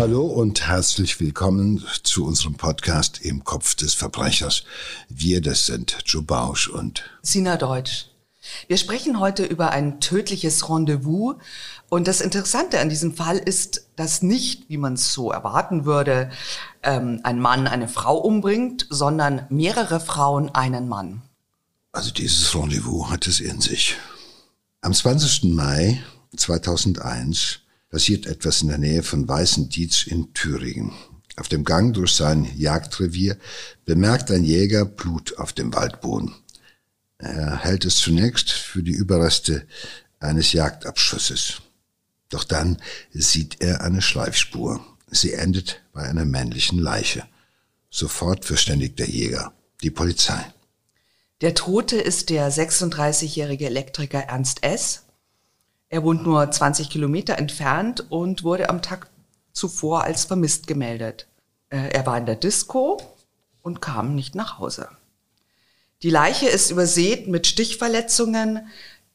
Hallo und herzlich willkommen zu unserem Podcast Im Kopf des Verbrechers. Wir, das sind Joe Bausch und Sina Deutsch. Wir sprechen heute über ein tödliches Rendezvous. Und das Interessante an diesem Fall ist, dass nicht, wie man es so erwarten würde, ähm, ein Mann eine Frau umbringt, sondern mehrere Frauen einen Mann. Also dieses Rendezvous hat es in sich. Am 20. Mai 2001 passiert etwas in der Nähe von Weißendietz in Thüringen. Auf dem Gang durch sein Jagdrevier bemerkt ein Jäger Blut auf dem Waldboden. Er hält es zunächst für die Überreste eines Jagdabschusses. Doch dann sieht er eine Schleifspur. Sie endet bei einer männlichen Leiche. Sofort verständigt der Jäger die Polizei. Der Tote ist der 36-jährige Elektriker Ernst S. Er wohnt nur 20 Kilometer entfernt und wurde am Tag zuvor als vermisst gemeldet. Äh, er war in der Disco und kam nicht nach Hause. Die Leiche ist übersät mit Stichverletzungen,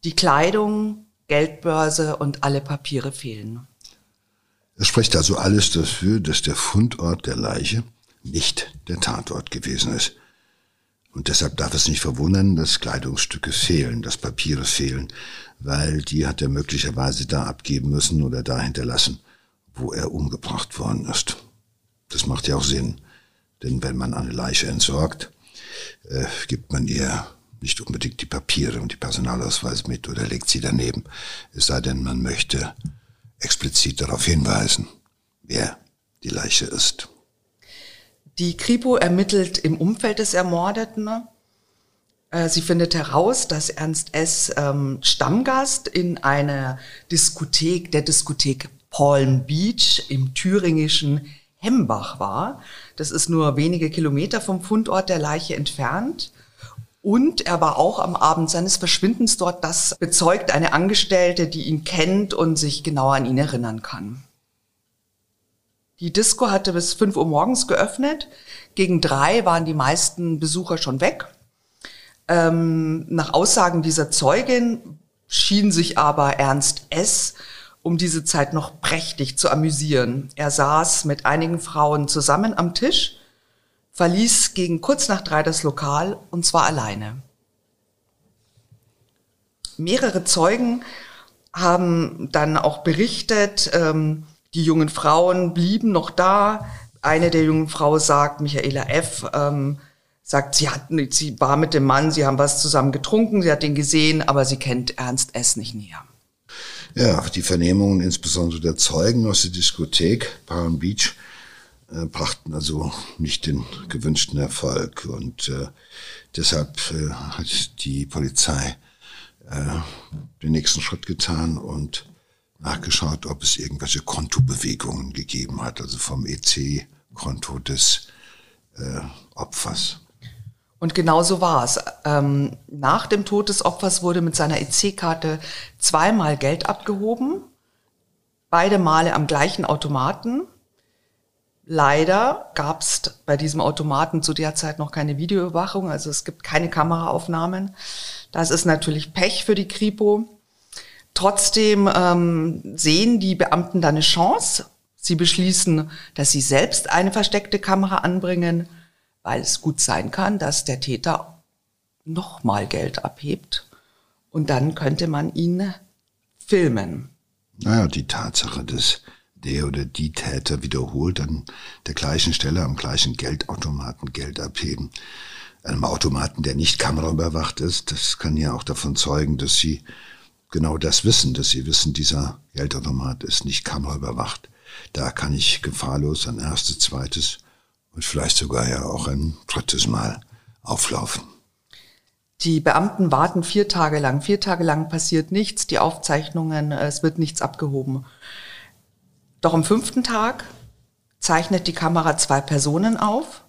die Kleidung, Geldbörse und alle Papiere fehlen. Es spricht also alles dafür, dass der Fundort der Leiche nicht der Tatort gewesen ist. Und deshalb darf es nicht verwundern, dass Kleidungsstücke fehlen, dass Papiere fehlen, weil die hat er möglicherweise da abgeben müssen oder da hinterlassen, wo er umgebracht worden ist. Das macht ja auch Sinn, denn wenn man eine Leiche entsorgt, äh, gibt man ihr nicht unbedingt die Papiere und die Personalausweise mit oder legt sie daneben. Es sei denn, man möchte explizit darauf hinweisen, wer die Leiche ist. Die Kripo ermittelt im Umfeld des Ermordeten. Äh, sie findet heraus, dass Ernst S. Ähm, Stammgast in einer Diskothek, der Diskothek Palm Beach im thüringischen Hembach war. Das ist nur wenige Kilometer vom Fundort der Leiche entfernt. Und er war auch am Abend seines Verschwindens dort. Das bezeugt eine Angestellte, die ihn kennt und sich genauer an ihn erinnern kann. Die Disco hatte bis 5 Uhr morgens geöffnet. Gegen drei waren die meisten Besucher schon weg. Ähm, nach Aussagen dieser Zeugin schien sich aber Ernst S um diese Zeit noch prächtig zu amüsieren. Er saß mit einigen Frauen zusammen am Tisch, verließ gegen kurz nach drei das Lokal und zwar alleine. Mehrere Zeugen haben dann auch berichtet, ähm, die jungen Frauen blieben noch da. Eine der jungen Frauen sagt, Michaela F., ähm, sagt, sie, hat, sie war mit dem Mann, sie haben was zusammen getrunken, sie hat ihn gesehen, aber sie kennt Ernst S. nicht näher. Ja, die Vernehmungen insbesondere der Zeugen aus der Diskothek Palm Beach äh, brachten also nicht den gewünschten Erfolg und äh, deshalb äh, hat die Polizei äh, den nächsten Schritt getan und nachgeschaut, ob es irgendwelche Kontobewegungen gegeben hat, also vom EC-Konto des äh, Opfers. Und genau so war es. Ähm, nach dem Tod des Opfers wurde mit seiner EC-Karte zweimal Geld abgehoben, beide Male am gleichen Automaten. Leider gab es bei diesem Automaten zu der Zeit noch keine Videoüberwachung, also es gibt keine Kameraaufnahmen. Das ist natürlich Pech für die Kripo. Trotzdem ähm, sehen die Beamten da eine Chance. Sie beschließen, dass sie selbst eine versteckte Kamera anbringen weil es gut sein kann, dass der Täter nochmal Geld abhebt und dann könnte man ihn filmen. Naja, die Tatsache, dass der oder die Täter wiederholt an der gleichen Stelle am gleichen Geldautomaten Geld abheben, einem Automaten, der nicht kameraüberwacht ist, das kann ja auch davon zeugen, dass sie genau das wissen, dass sie wissen, dieser Geldautomat ist nicht kameraüberwacht. Da kann ich gefahrlos ein erstes, zweites und vielleicht sogar ja auch ein drittes Mal auflaufen. Die Beamten warten vier Tage lang. Vier Tage lang passiert nichts, die Aufzeichnungen, es wird nichts abgehoben. Doch am fünften Tag zeichnet die Kamera zwei Personen auf,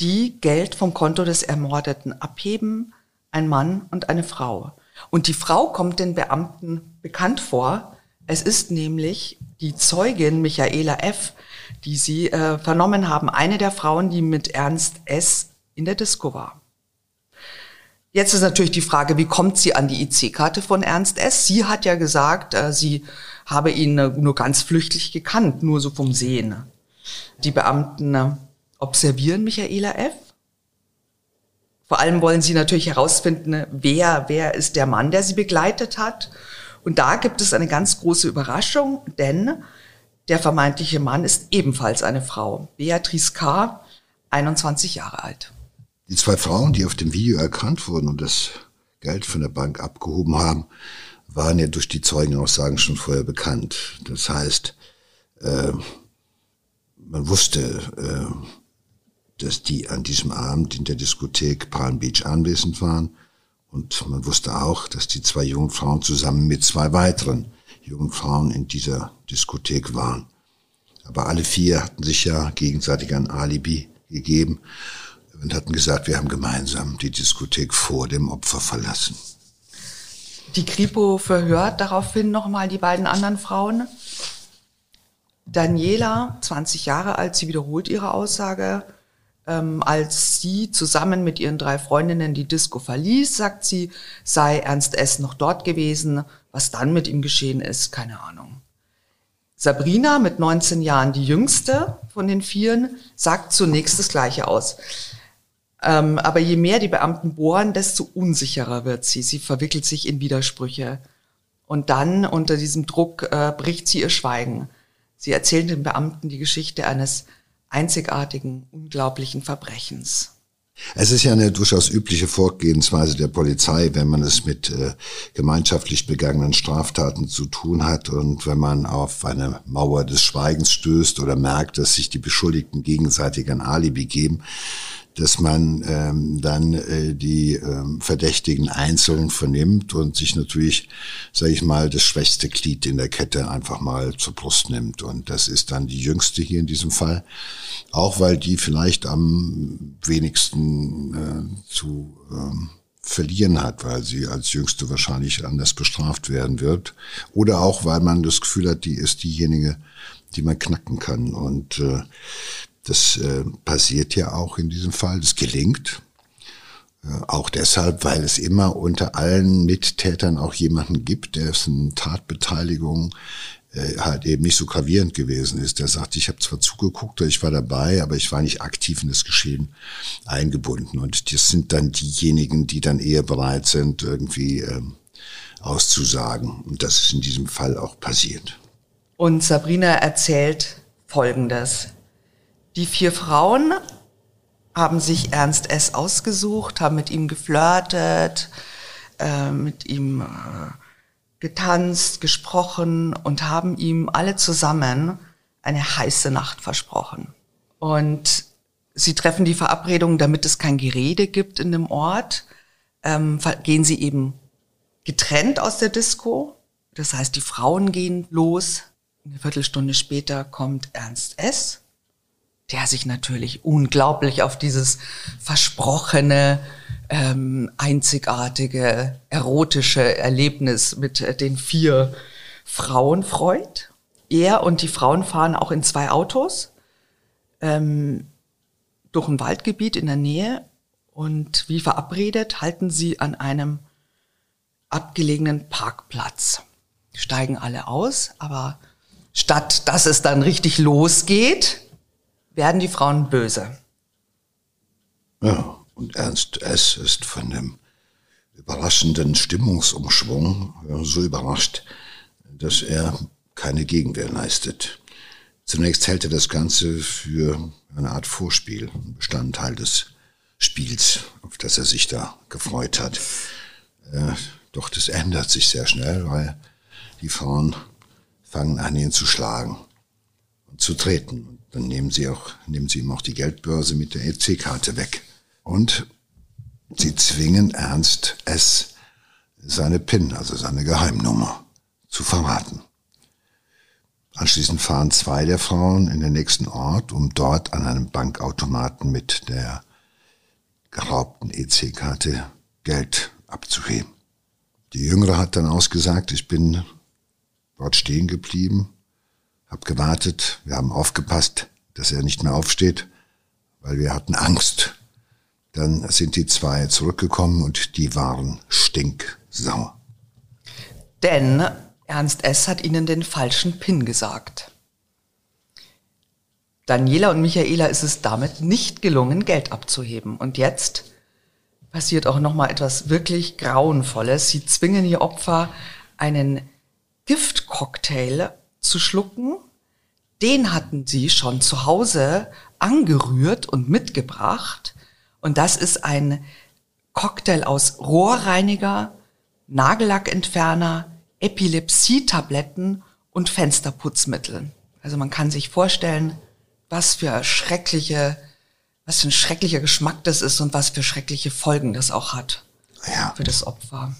die Geld vom Konto des Ermordeten abheben, ein Mann und eine Frau. Und die Frau kommt den Beamten bekannt vor. Es ist nämlich die Zeugin Michaela F., die Sie äh, vernommen haben. Eine der Frauen, die mit Ernst S. in der Disco war. Jetzt ist natürlich die Frage, wie kommt sie an die IC-Karte von Ernst S? Sie hat ja gesagt, äh, sie habe ihn äh, nur ganz flüchtig gekannt, nur so vom Sehen. Die Beamten äh, observieren Michaela F. Vor allem wollen sie natürlich herausfinden, wer, wer ist der Mann, der sie begleitet hat. Und da gibt es eine ganz große Überraschung, denn der vermeintliche Mann ist ebenfalls eine Frau. Beatrice K., 21 Jahre alt. Die zwei Frauen, die auf dem Video erkannt wurden und das Geld von der Bank abgehoben haben, waren ja durch die Zeugenaussagen schon vorher bekannt. Das heißt, äh, man wusste, äh, dass die an diesem Abend in der Diskothek Palm Beach anwesend waren. Und man wusste auch, dass die zwei jungen Frauen zusammen mit zwei weiteren jungen Frauen in dieser Diskothek waren. Aber alle vier hatten sich ja gegenseitig ein Alibi gegeben und hatten gesagt, wir haben gemeinsam die Diskothek vor dem Opfer verlassen. Die Kripo verhört daraufhin nochmal die beiden anderen Frauen. Daniela, 20 Jahre alt, sie wiederholt ihre Aussage. Ähm, als sie zusammen mit ihren drei Freundinnen die Disco verließ, sagt sie, sei Ernst S. noch dort gewesen. Was dann mit ihm geschehen ist, keine Ahnung. Sabrina, mit 19 Jahren die jüngste von den Vieren, sagt zunächst das Gleiche aus. Ähm, aber je mehr die Beamten bohren, desto unsicherer wird sie. Sie verwickelt sich in Widersprüche. Und dann unter diesem Druck äh, bricht sie ihr Schweigen. Sie erzählt den Beamten die Geschichte eines einzigartigen, unglaublichen Verbrechens. Es ist ja eine durchaus übliche Vorgehensweise der Polizei, wenn man es mit äh, gemeinschaftlich begangenen Straftaten zu tun hat und wenn man auf eine Mauer des Schweigens stößt oder merkt, dass sich die Beschuldigten gegenseitig ein Alibi geben, dass man ähm, dann äh, die ähm, Verdächtigen einzeln vernimmt und sich natürlich, sage ich mal, das schwächste Glied in der Kette einfach mal zur Brust nimmt. Und das ist dann die jüngste hier in diesem Fall, auch weil die vielleicht am wenigsten äh, zu ähm, verlieren hat, weil sie als Jüngste wahrscheinlich anders bestraft werden wird. Oder auch, weil man das Gefühl hat, die ist diejenige, die man knacken kann. Und äh, das äh, passiert ja auch in diesem Fall, das gelingt. Äh, auch deshalb, weil es immer unter allen Mittätern auch jemanden gibt, dessen Tatbeteiligung äh, halt eben nicht so gravierend gewesen ist. Der sagt, ich habe zwar zugeguckt, ich war dabei, aber ich war nicht aktiv in das Geschehen eingebunden. Und das sind dann diejenigen, die dann eher bereit sind, irgendwie ähm, auszusagen. Und das ist in diesem Fall auch passiert. Und Sabrina erzählt Folgendes. Die vier Frauen haben sich Ernst S. ausgesucht, haben mit ihm geflirtet, äh, mit ihm äh, getanzt, gesprochen und haben ihm alle zusammen eine heiße Nacht versprochen. Und sie treffen die Verabredung, damit es kein Gerede gibt in dem Ort, ähm, gehen sie eben getrennt aus der Disco. Das heißt, die Frauen gehen los. Eine Viertelstunde später kommt Ernst S der sich natürlich unglaublich auf dieses versprochene, ähm, einzigartige, erotische Erlebnis mit äh, den vier Frauen freut. Er und die Frauen fahren auch in zwei Autos ähm, durch ein Waldgebiet in der Nähe und wie verabredet halten sie an einem abgelegenen Parkplatz. Steigen alle aus, aber statt dass es dann richtig losgeht, werden die Frauen böse. Ja, und Ernst S. ist von dem überraschenden Stimmungsumschwung so überrascht, dass er keine Gegenwehr leistet. Zunächst hält er das Ganze für eine Art Vorspiel, Bestandteil des Spiels, auf das er sich da gefreut hat. Äh, doch das ändert sich sehr schnell, weil die Frauen fangen an, ihn zu schlagen und zu treten. Dann nehmen sie auch, nehmen sie ihm auch die Geldbörse mit der EC-Karte weg. Und sie zwingen Ernst S. seine PIN, also seine Geheimnummer, zu verraten. Anschließend fahren zwei der Frauen in den nächsten Ort, um dort an einem Bankautomaten mit der geraubten EC-Karte Geld abzuheben. Die Jüngere hat dann ausgesagt, ich bin dort stehen geblieben hab gewartet, wir haben aufgepasst, dass er nicht mehr aufsteht, weil wir hatten Angst, Dann sind die zwei zurückgekommen und die waren stinksauer. Denn Ernst S. hat ihnen den falschen Pin gesagt. Daniela und Michaela ist es damit nicht gelungen, Geld abzuheben. Und jetzt passiert auch noch mal etwas wirklich grauenvolles. Sie zwingen ihr Opfer einen Giftcocktail zu schlucken. Den hatten sie schon zu Hause angerührt und mitgebracht. Und das ist ein Cocktail aus Rohrreiniger, Nagellackentferner, Epilepsietabletten und Fensterputzmitteln. Also man kann sich vorstellen, was für schreckliche, was für ein schrecklicher Geschmack das ist und was für schreckliche Folgen das auch hat ja. für das Opfer.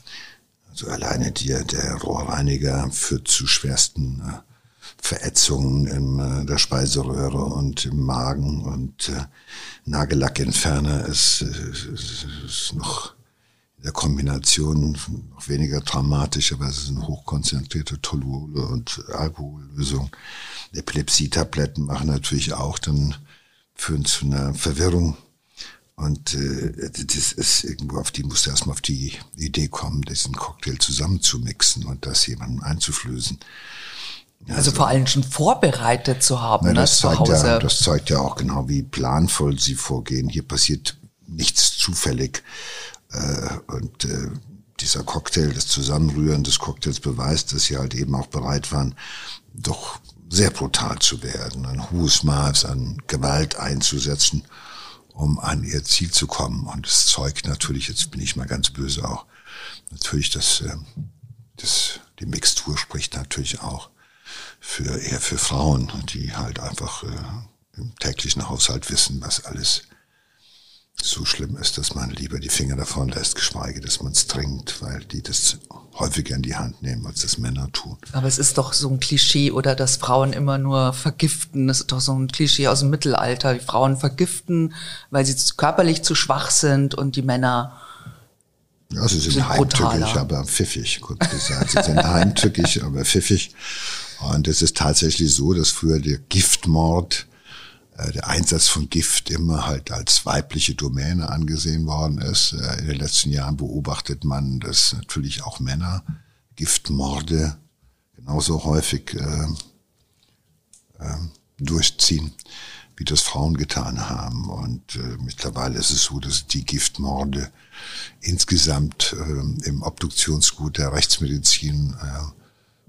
Also alleine die, der Rohrreiniger führt zu schwersten äh, Verätzungen in äh, der Speiseröhre und im Magen und äh, Nagellackentferner ist, ist, ist noch in der Kombination noch weniger dramatisch, aber es ist eine hochkonzentrierte Toluole und Alkohollösung. Epilepsietabletten machen natürlich auch dann führen zu einer Verwirrung. Und äh, das ist irgendwo auf die musste erstmal auf die Idee kommen, diesen Cocktail zusammenzumixen und das jemandem einzuflößen. Also, vor allem schon vorbereitet zu haben. Na, das, ne, zeigt ja, das zeigt ja auch genau, wie planvoll sie vorgehen. Hier passiert nichts zufällig. Äh, und äh, dieser Cocktail, das Zusammenrühren des Cocktails beweist, dass sie halt eben auch bereit waren, doch sehr brutal zu werden, ein hohes Maß an Gewalt einzusetzen, um an ihr Ziel zu kommen. Und es zeugt natürlich, jetzt bin ich mal ganz böse auch, natürlich, dass äh, das, die Mixtur spricht natürlich auch für eher für Frauen, die halt einfach äh, im täglichen Haushalt wissen, was alles so schlimm ist, dass man lieber die Finger davon lässt, geschweige, dass man es trinkt, weil die das häufiger in die Hand nehmen, als das Männer tun. Aber es ist doch so ein Klischee, oder dass Frauen immer nur vergiften. Das ist doch so ein Klischee aus dem Mittelalter. Die Frauen vergiften, weil sie körperlich zu schwach sind und die Männer ja, sie sind, sind heimtückisch, aber pfiffig, kurz gesagt. Sie sind heimtückisch, aber pfiffig. Und es ist tatsächlich so, dass früher der Giftmord äh, der Einsatz von Gift immer halt als weibliche Domäne angesehen worden ist. Äh, in den letzten Jahren beobachtet man, dass natürlich auch Männer Giftmorde genauso häufig äh, äh, durchziehen, wie das Frauen getan haben. Und äh, mittlerweile ist es so, dass die Giftmorde insgesamt äh, im Obduktionsgut der Rechtsmedizin äh,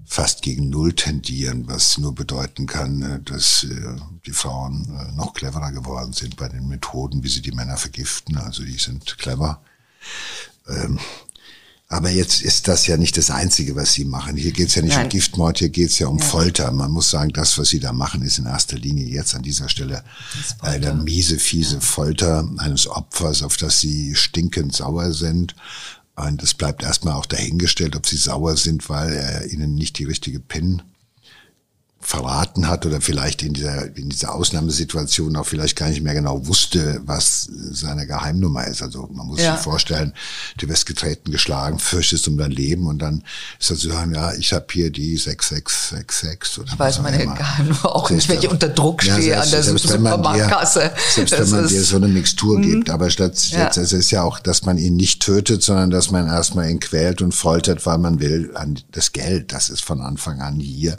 fast gegen Null tendieren, was nur bedeuten kann, äh, dass äh, die Frauen äh, noch cleverer geworden sind bei den Methoden, wie sie die Männer vergiften. Also die sind clever. Ähm, aber jetzt ist das ja nicht das Einzige, was sie machen. Hier geht es ja nicht Nein. um Giftmord, hier geht es ja um ja. Folter. Man muss sagen, das, was sie da machen, ist in erster Linie jetzt an dieser Stelle eine miese, fiese ja. Folter eines Opfers, auf das sie stinkend sauer sind und es bleibt erstmal auch dahingestellt, ob sie sauer sind, weil er ihnen nicht die richtige PIN verraten hat oder vielleicht in dieser, in dieser Ausnahmesituation auch vielleicht gar nicht mehr genau wusste, was seine Geheimnummer ist. Also man muss ja. sich vorstellen, du wirst getreten, geschlagen, fürchtest um dein Leben und dann ist er zu sagen, ja, ich habe hier die 6666 oder Ich weiß meine Geheimnummer auch nicht, wenn ich unter Druck stehe ja, selbst, an der Supermarktkasse. Selbst wenn man dir so eine Mixtur mhm. gibt, aber statt, ja. es ist ja auch, dass man ihn nicht tötet, sondern dass man erstmal ihn quält und foltert, weil man will, an das Geld, das ist von Anfang an hier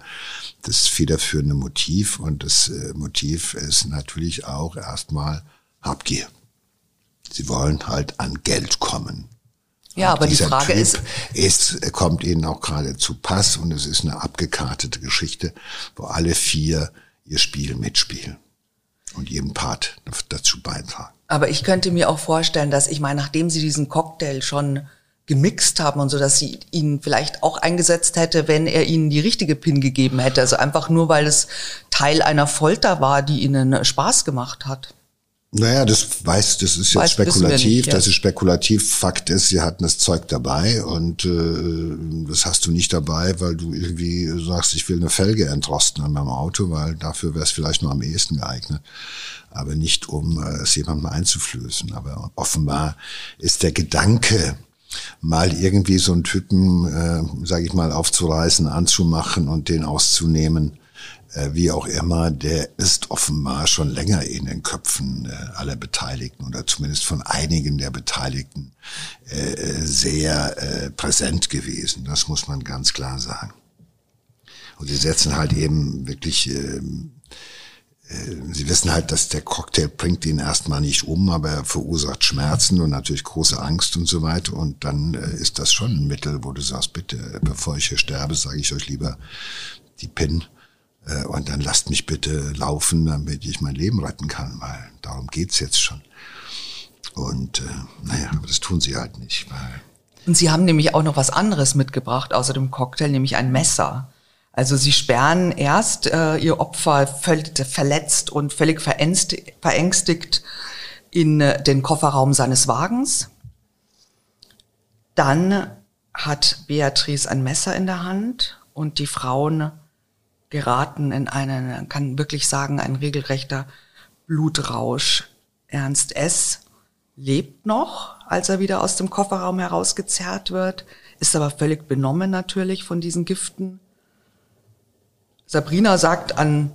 das federführende Motiv. Und das äh, Motiv ist natürlich auch erstmal Habgier. Sie wollen halt an Geld kommen. Ja, aber die Frage typ ist, ist, kommt ihnen auch gerade zu Pass und es ist eine abgekartete Geschichte, wo alle vier ihr Spiel mitspielen und jeden Part dazu beitragen. Aber ich könnte mir auch vorstellen, dass ich meine, nachdem sie diesen Cocktail schon gemixt haben und so, dass sie ihn vielleicht auch eingesetzt hätte, wenn er ihnen die richtige PIN gegeben hätte. Also einfach nur, weil es Teil einer Folter war, die ihnen Spaß gemacht hat. Naja, das weiß, das ist jetzt weiß, spekulativ, nicht, ja. das ist spekulativ. Fakt ist, sie hatten das Zeug dabei und äh, das hast du nicht dabei, weil du irgendwie sagst, ich will eine Felge entrosten an meinem Auto, weil dafür wäre es vielleicht nur am ehesten geeignet. Aber nicht, um äh, es jemandem einzuflößen. Aber offenbar ist der Gedanke, mal irgendwie so einen Typen, äh, sage ich mal, aufzureißen, anzumachen und den auszunehmen, äh, wie auch immer, der ist offenbar schon länger in den Köpfen äh, aller Beteiligten oder zumindest von einigen der Beteiligten äh, sehr präsent gewesen. Das muss man ganz klar sagen. Und sie setzen halt eben wirklich, ähm, sie wissen halt, dass der Cocktail bringt ihn erstmal nicht um, aber er verursacht Schmerzen und natürlich große Angst und so weiter. Und dann ist das schon ein Mittel, wo du sagst, bitte, bevor ich hier sterbe, sage ich euch lieber die PIN äh, und dann lasst mich bitte laufen, damit ich mein Leben retten kann, weil darum geht's jetzt schon. Und äh, naja, aber das tun sie halt nicht. Weil und sie haben nämlich auch noch was anderes mitgebracht, außer dem Cocktail, nämlich ein Messer. Also sie sperren erst äh, ihr Opfer verletzt und völlig verängstigt in äh, den Kofferraum seines Wagens. Dann hat Beatrice ein Messer in der Hand und die Frauen geraten in einen, kann wirklich sagen, ein regelrechter Blutrausch. Ernst S. lebt noch, als er wieder aus dem Kofferraum herausgezerrt wird, ist aber völlig benommen natürlich von diesen Giften. Sabrina sagt an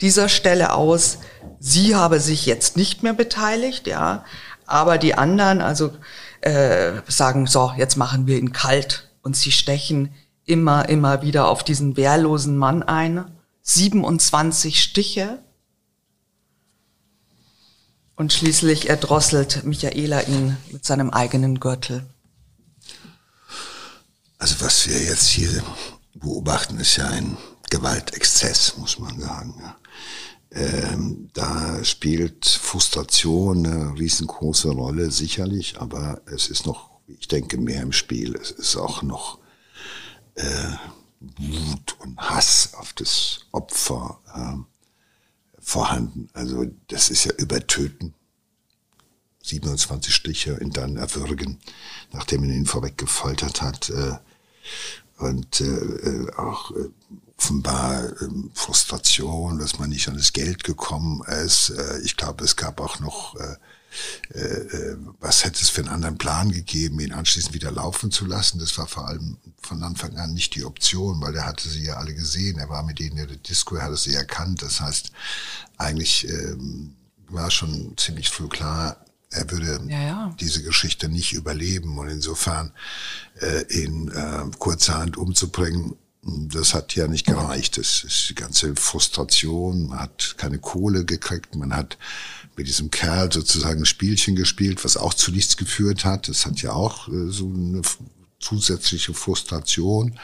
dieser Stelle aus, sie habe sich jetzt nicht mehr beteiligt, ja, aber die anderen, also äh, sagen, so, jetzt machen wir ihn kalt und sie stechen immer, immer wieder auf diesen wehrlosen Mann ein. 27 Stiche. Und schließlich erdrosselt Michaela ihn mit seinem eigenen Gürtel. Also was wir jetzt hier beobachten, ist ja ein Gewaltexzess, muss man sagen. Ähm, da spielt Frustration eine riesengroße Rolle, sicherlich, aber es ist noch, ich denke, mehr im Spiel. Es ist auch noch äh, Wut und Hass auf das Opfer äh, vorhanden. Also das ist ja Übertöten. 27 Stiche und dann erwürgen, nachdem man ihn vorweg gefoltert hat. Äh, und äh, auch äh, offenbar äh, Frustration, dass man nicht an das Geld gekommen ist. Äh, ich glaube, es gab auch noch äh, äh, äh, was hätte es für einen anderen Plan gegeben, ihn anschließend wieder laufen zu lassen. Das war vor allem von Anfang an nicht die Option, weil er hatte sie ja alle gesehen. Er war mit denen in der Disco, er hatte sie erkannt. Das heißt, eigentlich ähm, war schon ziemlich früh klar, er würde ja, ja. diese Geschichte nicht überleben. Und insofern äh, ihn äh, kurzerhand umzubringen, das hat ja nicht gereicht. Das ist die ganze Frustration. Man hat keine Kohle gekriegt. Man hat mit diesem Kerl sozusagen ein Spielchen gespielt, was auch zu nichts geführt hat. Das hat ja auch äh, so eine zusätzliche Frustration,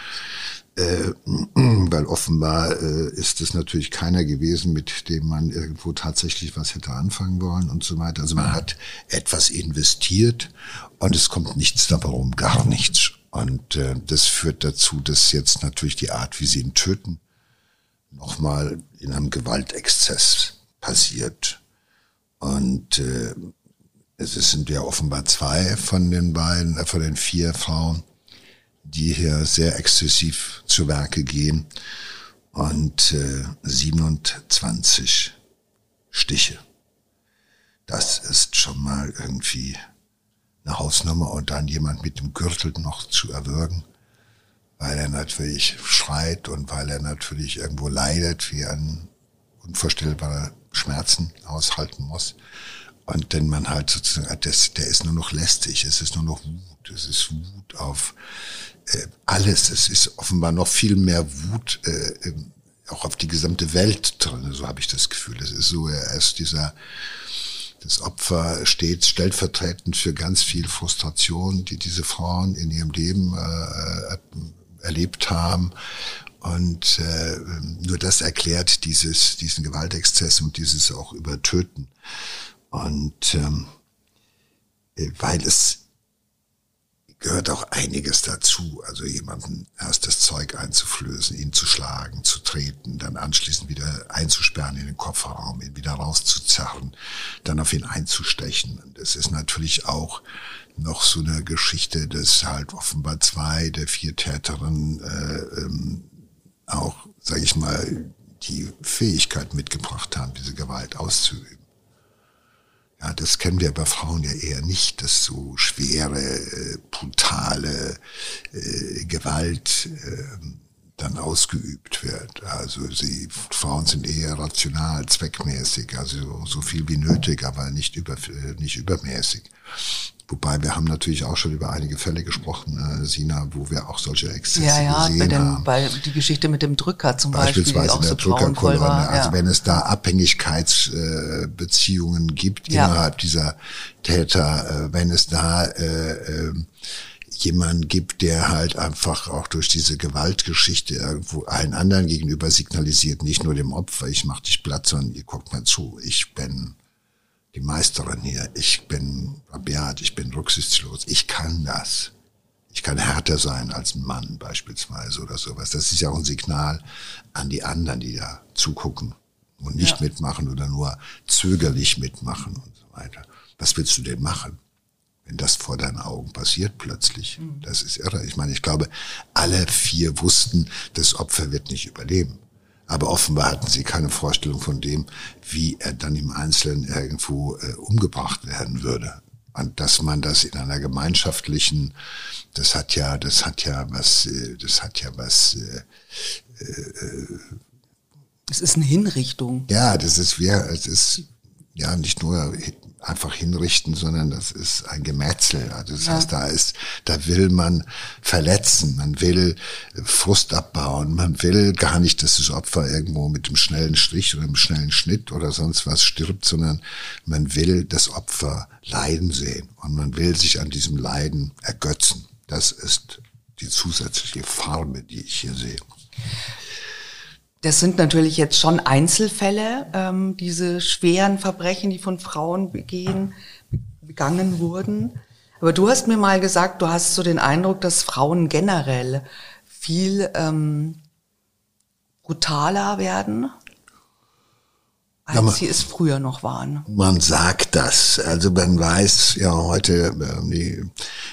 äh, weil offenbar äh, ist es natürlich keiner gewesen, mit dem man irgendwo tatsächlich was hätte anfangen wollen und so weiter. Also man hat etwas investiert und es kommt nichts dabei rum, gar nichts. Und äh, das führt dazu, dass jetzt natürlich die Art, wie sie ihn töten, nochmal in einem Gewaltexzess passiert. Und äh, es sind ja offenbar zwei von den beiden, äh, von den vier Frauen, die hier sehr exzessiv zu Werke gehen. Und äh, 27 Stiche. Das ist schon mal irgendwie eine Hausnummer und dann jemand mit dem Gürtel noch zu erwürgen, weil er natürlich schreit und weil er natürlich irgendwo leidet, wie ein unvorstellbarer Schmerzen aushalten muss. Und denn man halt sozusagen, das, der ist nur noch lästig, es ist nur noch Wut, es ist Wut auf äh, alles, es ist offenbar noch viel mehr Wut äh, auch auf die gesamte Welt drin, so habe ich das Gefühl. Es ist so, er ist dieser, das Opfer steht stellvertretend für ganz viel Frustration, die diese Frauen in ihrem Leben äh, erlebt haben und äh, nur das erklärt dieses, diesen Gewaltexzess und dieses auch Übertöten. Und ähm, äh, weil es gehört auch einiges dazu. Also jemanden erst das Zeug einzuflößen, ihn zu schlagen, zu treten, dann anschließend wieder einzusperren in den Kofferraum, ihn wieder rauszuzerren, dann auf ihn einzustechen. Und es ist natürlich auch noch so eine Geschichte, dass halt offenbar zwei der vier Täterinnen äh, ähm, auch, sage ich mal, die Fähigkeit mitgebracht haben, diese Gewalt auszuüben. Ja, das kennen wir bei Frauen ja eher nicht, dass so schwere, äh, brutale äh, Gewalt äh, dann ausgeübt wird. Also sie, Frauen sind eher rational, zweckmäßig, also so viel wie nötig, aber nicht, über, nicht übermäßig. Wobei wir haben natürlich auch schon über einige Fälle gesprochen, äh, Sina, wo wir auch solche Exzesse ja, ja, gesehen bei haben. Bei die Geschichte mit dem Drücker zum Beispielsweise Beispiel. Beispielsweise in der Drückerkolonne. Also wenn es da Abhängigkeitsbeziehungen äh, gibt ja. innerhalb dieser Täter, äh, wenn es da äh, äh, jemanden gibt, der halt einfach auch durch diese Gewaltgeschichte irgendwo allen anderen gegenüber signalisiert, nicht nur dem Opfer, ich mach dich platt, sondern ihr guckt mal zu, ich bin die Meisterin hier, ich bin rabiat, ich bin rücksichtslos, ich kann das. Ich kann härter sein als ein Mann beispielsweise oder sowas. Das ist ja auch ein Signal an die anderen, die da zugucken und nicht ja. mitmachen oder nur zögerlich mitmachen und so weiter. Was willst du denn machen, wenn das vor deinen Augen passiert plötzlich? Mhm. Das ist irre. Ich meine, ich glaube, alle vier wussten, das Opfer wird nicht überleben. Aber offenbar hatten sie keine Vorstellung von dem, wie er dann im Einzelnen irgendwo äh, umgebracht werden würde. Und dass man das in einer gemeinschaftlichen, das hat ja, das hat ja was, äh, das hat ja was. Äh, äh, es ist eine Hinrichtung. Ja, das ist, wer, es ist ja nicht nur einfach hinrichten, sondern das ist ein Gemetzel. Also das ja. heißt, da ist, da will man verletzen, man will Frust abbauen, man will gar nicht, dass das Opfer irgendwo mit dem schnellen Strich oder dem schnellen Schnitt oder sonst was stirbt, sondern man will das Opfer leiden sehen und man will sich an diesem Leiden ergötzen. Das ist die zusätzliche Farbe, die ich hier sehe. Das sind natürlich jetzt schon Einzelfälle, ähm, diese schweren Verbrechen, die von Frauen begehen, begangen wurden. Aber du hast mir mal gesagt, du hast so den Eindruck, dass Frauen generell viel ähm, brutaler werden, als ja, man, sie es früher noch waren. Man sagt das. Also man weiß ja heute, ähm, die,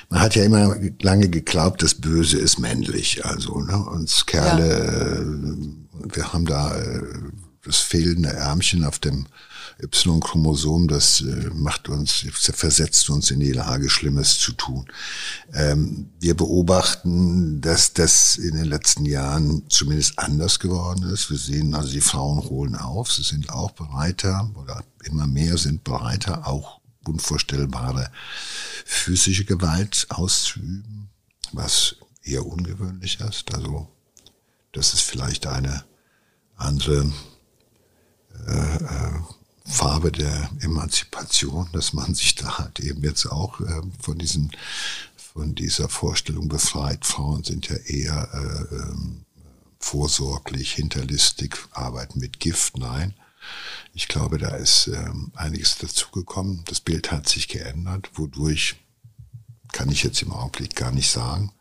man hat ja immer lange geglaubt, das Böse ist männlich. Also ne, uns Kerle ja. Wir haben da äh, das fehlende Ärmchen auf dem Y-Chromosom, das äh, macht uns, versetzt uns in die Lage, Schlimmes zu tun. Ähm, wir beobachten, dass das in den letzten Jahren zumindest anders geworden ist. Wir sehen also, die Frauen holen auf, sie sind auch bereiter oder immer mehr sind bereiter, auch unvorstellbare physische Gewalt auszuüben, was eher ungewöhnlich ist. Also das ist vielleicht eine andere äh, äh, Farbe der Emanzipation, dass man sich da halt eben jetzt auch äh, von diesen von dieser Vorstellung befreit. Frauen sind ja eher äh, ähm, vorsorglich, hinterlistig, arbeiten mit Gift. Nein, ich glaube, da ist ähm, einiges dazugekommen. Das Bild hat sich geändert, wodurch kann ich jetzt im Augenblick gar nicht sagen.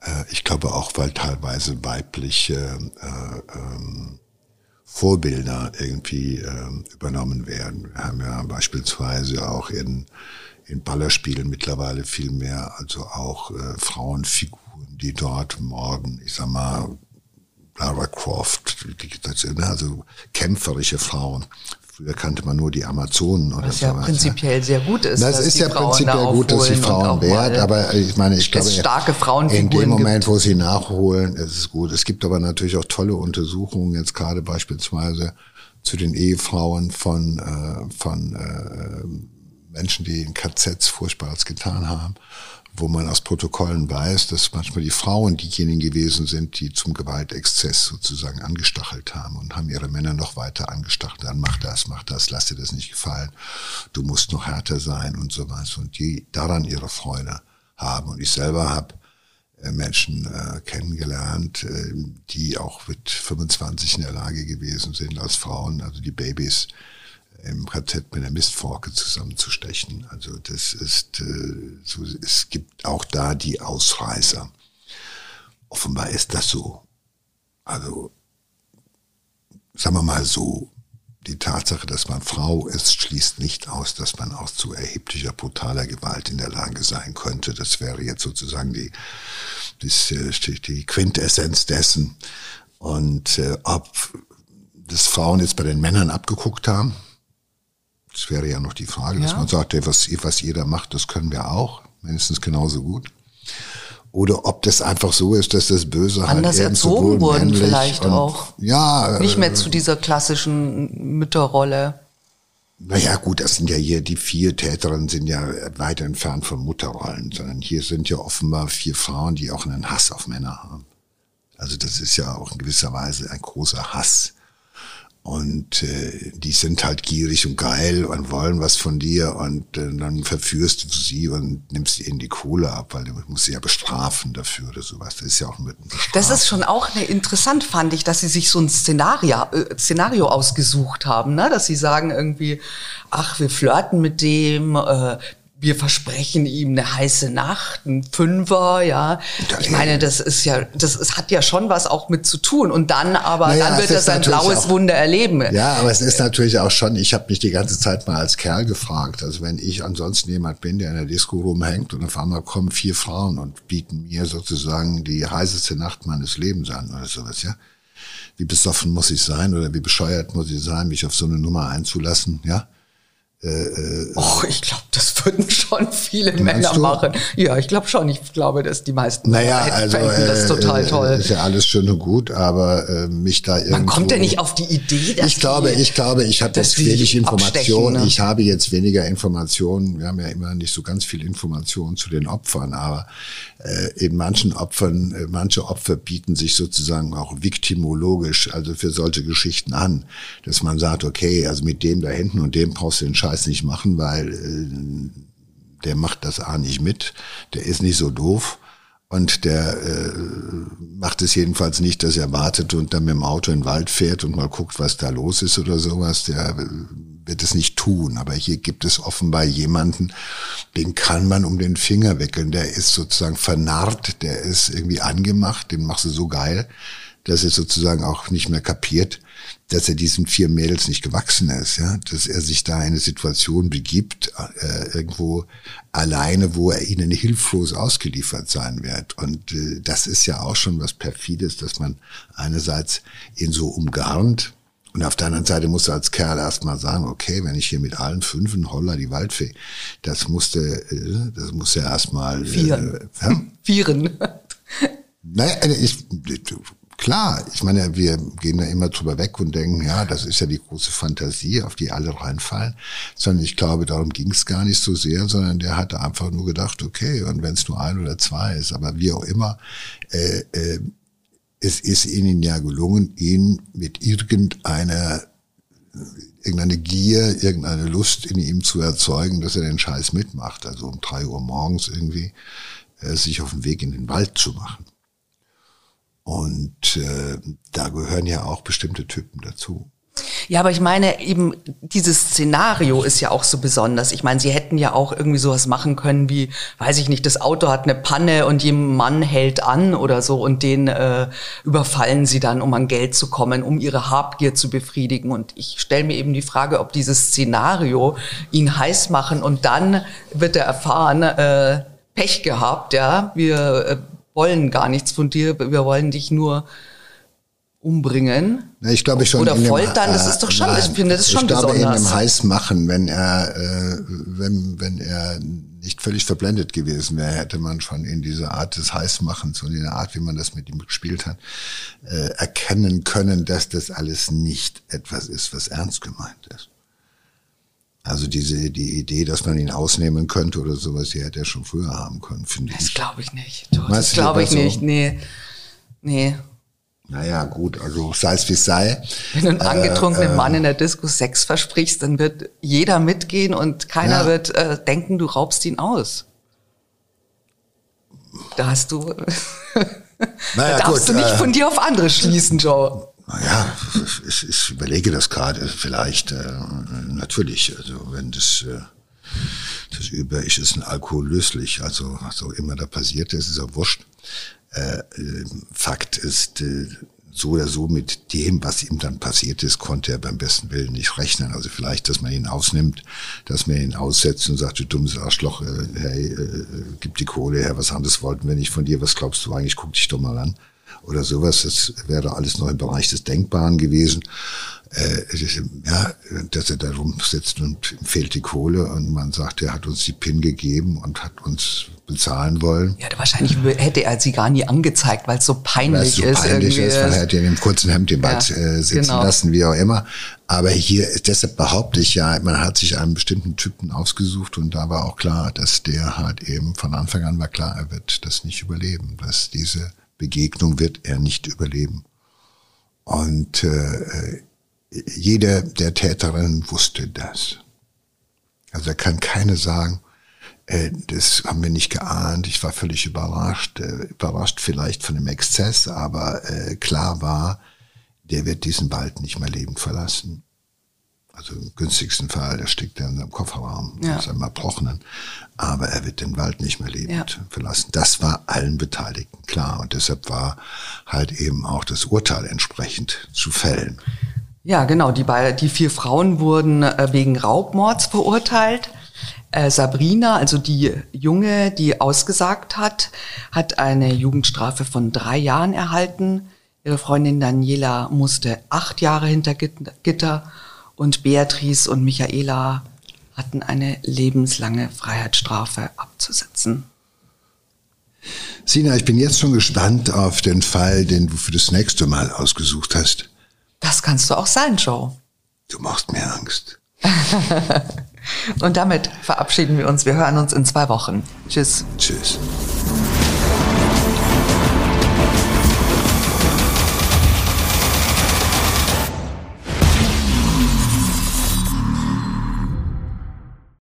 Äh, ich glaube auch, weil teilweise weibliche äh, ähm, Vorbilder irgendwie äh, übernommen werden. Wir haben ja beispielsweise auch in, in Ballerspielen mittlerweile viel mehr, also auch äh, Frauenfiguren, die dort morden. Ich sag mal, Lara Croft, also kämpferische Frauen. Früher kannte man nur die Amazonen oder Was ja so. prinzipiell sehr gut ist. Das ist ja Frauen prinzipiell gut, dass sie Frauen wehrt, aber ich meine, ich glaube, starke in dem Moment, gibt. wo sie nachholen, ist es gut. Es gibt aber natürlich auch tolle Untersuchungen, jetzt gerade beispielsweise zu den Ehefrauen von, äh, von äh, Menschen, die in KZs Furchtbares getan haben wo man aus Protokollen weiß, dass manchmal die Frauen diejenigen gewesen sind, die zum Gewaltexzess sozusagen angestachelt haben und haben ihre Männer noch weiter angestachelt. Dann mach das, mach das, lass dir das nicht gefallen. Du musst noch härter sein und sowas. Und die daran ihre Freude haben. Und ich selber habe äh, Menschen äh, kennengelernt, äh, die auch mit 25 in der Lage gewesen sind, als Frauen, also die Babys, im KZ mit der Mistforke zusammenzustechen. Also das ist, äh, so, es gibt auch da die Ausreißer. Offenbar ist das so. Also, sagen wir mal so, die Tatsache, dass man Frau ist, schließt nicht aus, dass man auch zu erheblicher, brutaler Gewalt in der Lage sein könnte. Das wäre jetzt sozusagen die, die, die Quintessenz dessen. Und äh, ob das Frauen jetzt bei den Männern abgeguckt haben, das wäre ja noch die Frage, ja. dass man sagt, was, was jeder macht, das können wir auch, mindestens genauso gut. oder ob das einfach so ist, dass das Böse halt Anders eben erzogen wurden vielleicht auch. Ja. Nicht mehr äh, zu dieser klassischen Mütterrolle. Naja, gut, das sind ja hier, die vier Täterinnen sind ja weit entfernt von Mutterrollen, sondern hier sind ja offenbar vier Frauen, die auch einen Hass auf Männer haben. Also das ist ja auch in gewisser Weise ein großer Hass. Und äh, die sind halt gierig und geil und wollen was von dir und äh, dann verführst du sie und nimmst ihnen die Kohle ab, weil du musst sie ja bestrafen dafür oder sowas. Das ist ja auch mit Das ist schon auch ne, interessant, fand ich, dass sie sich so ein Szenario, äh, Szenario ausgesucht haben, ne? dass sie sagen irgendwie, ach, wir flirten mit dem, äh, wir versprechen ihm eine heiße Nacht, ein Fünfer, ja. Ich meine, das ist ja, das ist, hat ja schon was auch mit zu tun. Und dann aber, Naja, dann wird er sein blaues auch- Wunder erleben. Ja, aber es ist natürlich auch schon, ich habe mich die ganze Zeit mal als Kerl gefragt. Also wenn ich ansonsten jemand bin, der in der Disco rumhängt und auf einmal kommen vier Frauen und bieten mir sozusagen die heißeste Nacht meines Lebens an oder sowas, ja. Wie besoffen muss ich sein oder wie bescheuert muss ich sein, mich auf so eine Nummer einzulassen, ja? Och, ich glaube, das würden schon viele Männer du? machen. Ja, ich glaube schon. Ich glaube, dass die meisten Naja, Männer also fänden das äh, total äh, toll. ist ja alles schön und gut, aber äh, mich da irgendwo... Man kommt ja nicht auf die Idee, dass ich glaube, die, ich glaube, ich habe jetzt wenig Informationen. ne? Ich habe jetzt weniger Informationen. Wir haben ja immer nicht so ganz viel Informationen zu den Opfern, aber äh, in manchen Opfern, äh, manche Opfer bieten sich sozusagen auch viktimologisch, also für solche Geschichten an, dass man sagt, okay, also mit dem da hinten und dem brauchst du den Scheiß nicht machen, weil äh, der macht das A nicht mit, der ist nicht so doof. Und der äh, macht es jedenfalls nicht, dass er wartet und dann mit dem Auto in den Wald fährt und mal guckt, was da los ist oder sowas. Der äh, wird es nicht tun. Aber hier gibt es offenbar jemanden, den kann man um den Finger wickeln. Der ist sozusagen vernarrt, der ist irgendwie angemacht, den machst du so geil, dass er sozusagen auch nicht mehr kapiert, dass er diesen vier Mädels nicht gewachsen ist, ja, dass er sich da in eine Situation begibt, äh, irgendwo alleine, wo er ihnen hilflos ausgeliefert sein wird. Und äh, das ist ja auch schon was perfides, dass man einerseits ihn so umgarnt und auf der anderen Seite musst du als Kerl erstmal sagen, okay, wenn ich hier mit allen fünfen holla die Waldfee, das musste, äh, das muss ja erstmal Vieren. Äh, ja? Viren. Naja, also ich, klar, ich meine, wir gehen da immer drüber weg und denken, ja, das ist ja die große Fantasie, auf die alle reinfallen. Sondern ich glaube, darum ging es gar nicht so sehr, sondern der hatte einfach nur gedacht, okay, und wenn es nur ein oder zwei ist, aber wie auch immer, äh, äh, es ist ihnen ja gelungen, ihn mit irgendeiner irgendeine Gier, irgendeine Lust in ihm zu erzeugen, dass er den Scheiß mitmacht. Also um drei Uhr morgens irgendwie äh, sich auf den Weg in den Wald zu machen. Und äh, da gehören ja auch bestimmte Typen dazu. Ja, aber ich meine eben, dieses Szenario ist ja auch so besonders. Ich meine, sie hätten ja auch irgendwie sowas machen können wie, weiß ich nicht, das Auto hat eine Panne und jemand Mann hält an oder so und den äh, überfallen sie dann, um an Geld zu kommen, um ihre Habgier zu befriedigen. Und ich stelle mir eben die Frage, ob dieses Szenario ihn heiß machen und dann wird er erfahren, äh, Pech gehabt, ja, wir äh, wollen gar nichts von dir, wir wollen dich nur umbringen. Na, ich glaube schon Oder foltern, das ist doch schon- ich finde, das ist schon ich glaube, in besonders. dem Heißmachen, wenn er, äh, wenn, wenn er nicht völlig verblendet gewesen wäre, hätte man schon in dieser Art des Heißmachens und in der Art, wie man das mit ihm gespielt hat, äh, erkennen können, dass das alles nicht etwas ist, was ernst gemeint ist. Also diese, die Idee, dass man ihn ausnehmen könnte oder sowas, die hätte er schon früher haben können, finde Das ich. glaube ich nicht. Du, das glaube ich das so? nicht. Nee. Nee. Naja, gut, also sei es wie es sei. Wenn du einem Äh, angetrunkenen Mann in der Disco Sex versprichst, dann wird jeder mitgehen und keiner Ja. wird äh, denken, du raubst ihn aus. Da hast du. Naja, da darfst gut, du nicht äh, von dir auf andere schließen, Joe. Naja, ich, ich überlege das gerade. Vielleicht, äh, natürlich, also wenn das, äh, das über ich ist ein Alkohol löslich, also was auch immer da passiert ist, ist ja wurscht. Äh, äh, Fakt ist, äh, so oder so mit dem, was ihm dann passiert ist, konnte er beim besten Willen nicht rechnen. Also vielleicht, dass man ihn ausnimmt, dass man ihn aussetzt und sagt, du dummes Arschloch, äh, hey, äh, gib die Kohle her, was anderes wollten wir nicht von dir, was glaubst du eigentlich, guck dich doch mal an. Oder sowas. Das wäre alles noch im Bereich des Denkbaren gewesen. Äh, ja, dass er da rumsitzt und fehlt die Kohle und man sagt, er hat uns die PIN gegeben und hat uns bezahlen wollen. Ja, wahrscheinlich hätte er sie gar nie angezeigt, weil es so peinlich weil es so ist. Peinlich ist, weil er hätte ihn im kurzen Hemd im Bad ja, äh, sitzen genau. lassen, wie auch immer. Aber hier, deshalb behaupte ich ja, man hat sich einen bestimmten Typen ausgesucht und da war auch klar, dass der halt eben von Anfang an war klar, er wird das nicht überleben, dass diese Begegnung wird er nicht überleben. Und äh, jeder der Täterinnen wusste das. Also da kann keine sagen, äh, das haben wir nicht geahnt. Ich war völlig überrascht, äh, überrascht vielleicht von dem Exzess, aber äh, klar war, der wird diesen Wald nicht mehr lebend verlassen. Also im günstigsten Fall, er steckt in seinem Kofferraum, ja. ist einmal Erbrochenen. Aber er wird den Wald nicht mehr lebend ja. verlassen. Das war allen Beteiligten klar. Und deshalb war halt eben auch das Urteil entsprechend zu fällen. Ja, genau. Die, die vier Frauen wurden äh, wegen Raubmords verurteilt. Äh, Sabrina, also die Junge, die ausgesagt hat, hat eine Jugendstrafe von drei Jahren erhalten. Ihre Freundin Daniela musste acht Jahre hinter Gitter und Beatrice und Michaela hatten eine lebenslange Freiheitsstrafe abzusetzen. Sina, ich bin jetzt schon gespannt auf den Fall, den du für das nächste Mal ausgesucht hast. Das kannst du auch sein, Joe. Du machst mir Angst. Und damit verabschieden wir uns. Wir hören uns in zwei Wochen. Tschüss. Tschüss.